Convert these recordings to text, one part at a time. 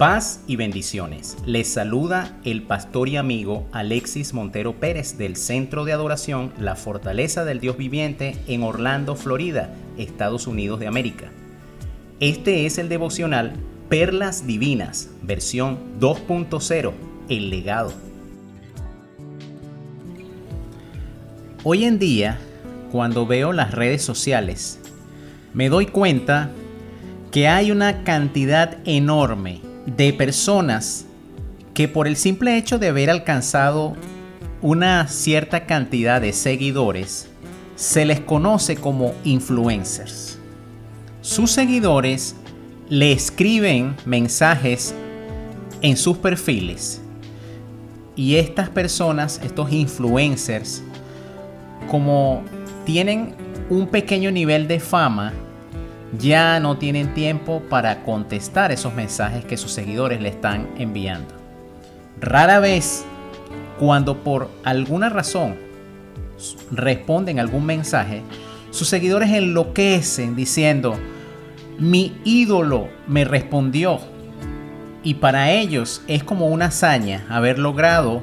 Paz y bendiciones. Les saluda el pastor y amigo Alexis Montero Pérez del Centro de Adoración La Fortaleza del Dios Viviente en Orlando, Florida, Estados Unidos de América. Este es el devocional Perlas Divinas, versión 2.0, El legado. Hoy en día, cuando veo las redes sociales, me doy cuenta que hay una cantidad enorme de personas que por el simple hecho de haber alcanzado una cierta cantidad de seguidores, se les conoce como influencers. Sus seguidores le escriben mensajes en sus perfiles y estas personas, estos influencers, como tienen un pequeño nivel de fama, ya no tienen tiempo para contestar esos mensajes que sus seguidores le están enviando. Rara vez, cuando por alguna razón responden algún mensaje, sus seguidores enloquecen diciendo, mi ídolo me respondió. Y para ellos es como una hazaña haber logrado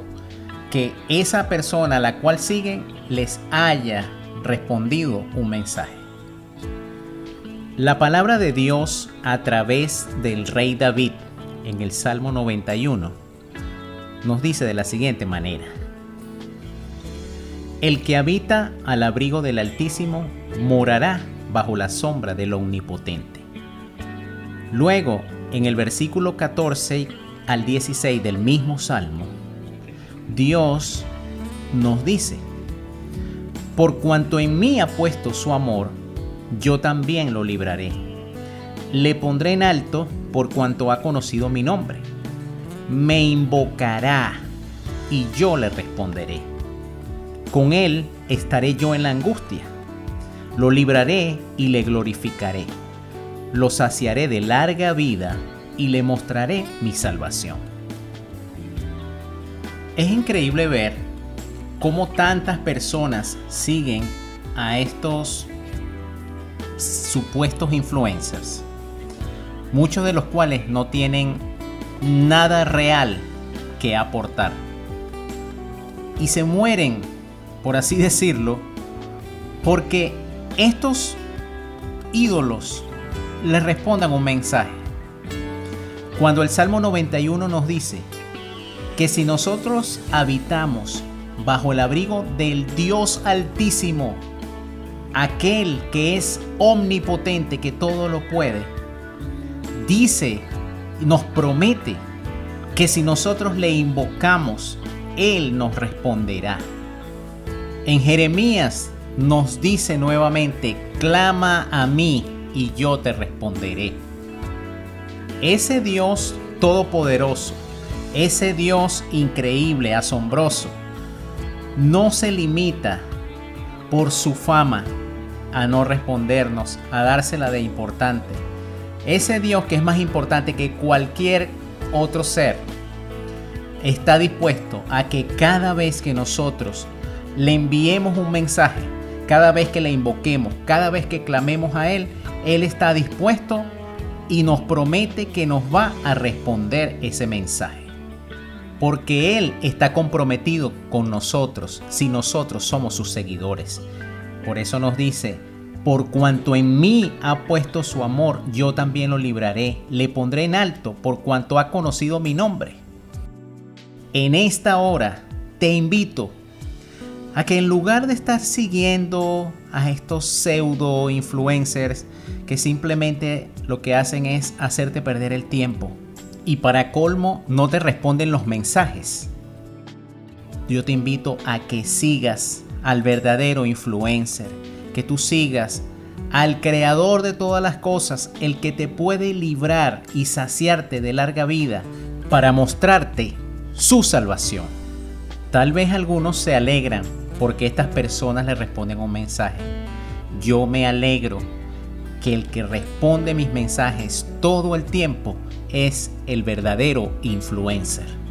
que esa persona a la cual siguen les haya respondido un mensaje. La palabra de Dios a través del rey David en el Salmo 91 nos dice de la siguiente manera. El que habita al abrigo del Altísimo morará bajo la sombra del Omnipotente. Luego, en el versículo 14 al 16 del mismo Salmo, Dios nos dice, por cuanto en mí ha puesto su amor, yo también lo libraré. Le pondré en alto por cuanto ha conocido mi nombre. Me invocará y yo le responderé. Con él estaré yo en la angustia. Lo libraré y le glorificaré. Lo saciaré de larga vida y le mostraré mi salvación. Es increíble ver cómo tantas personas siguen a estos supuestos influencers, muchos de los cuales no tienen nada real que aportar. Y se mueren, por así decirlo, porque estos ídolos les respondan un mensaje. Cuando el Salmo 91 nos dice que si nosotros habitamos bajo el abrigo del Dios Altísimo, aquel que es omnipotente, que todo lo puede, dice, nos promete que si nosotros le invocamos, Él nos responderá. En Jeremías nos dice nuevamente, clama a mí y yo te responderé. Ese Dios todopoderoso, ese Dios increíble, asombroso, no se limita por su fama, a no respondernos, a dársela de importante. Ese Dios que es más importante que cualquier otro ser, está dispuesto a que cada vez que nosotros le enviemos un mensaje, cada vez que le invoquemos, cada vez que clamemos a Él, Él está dispuesto y nos promete que nos va a responder ese mensaje. Porque Él está comprometido con nosotros si nosotros somos sus seguidores. Por eso nos dice, por cuanto en mí ha puesto su amor, yo también lo libraré, le pondré en alto, por cuanto ha conocido mi nombre. En esta hora te invito a que en lugar de estar siguiendo a estos pseudo influencers que simplemente lo que hacen es hacerte perder el tiempo y para colmo no te responden los mensajes, yo te invito a que sigas al verdadero influencer, que tú sigas al creador de todas las cosas, el que te puede librar y saciarte de larga vida para mostrarte su salvación. Tal vez algunos se alegran porque estas personas le responden un mensaje. Yo me alegro que el que responde mis mensajes todo el tiempo es el verdadero influencer.